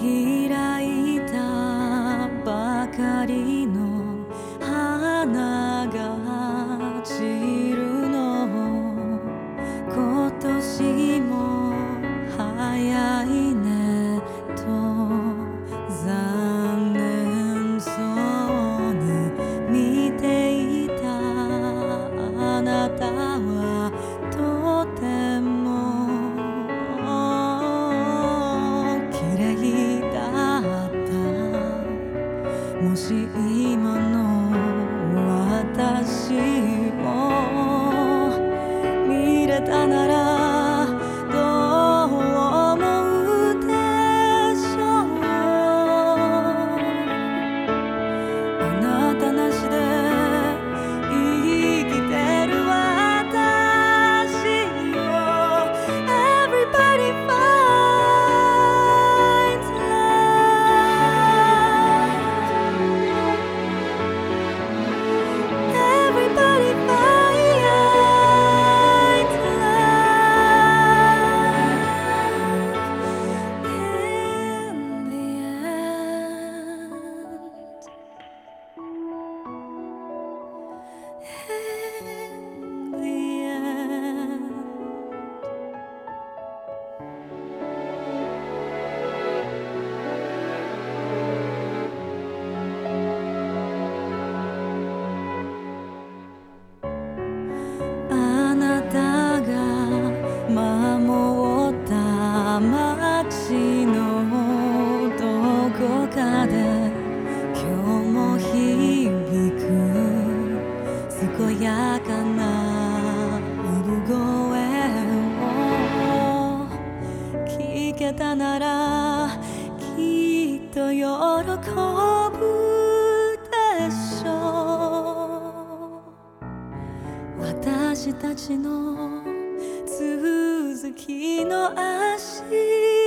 開いたばかりのたならけたならきっと喜ぶでしょう。私たちの続きの足。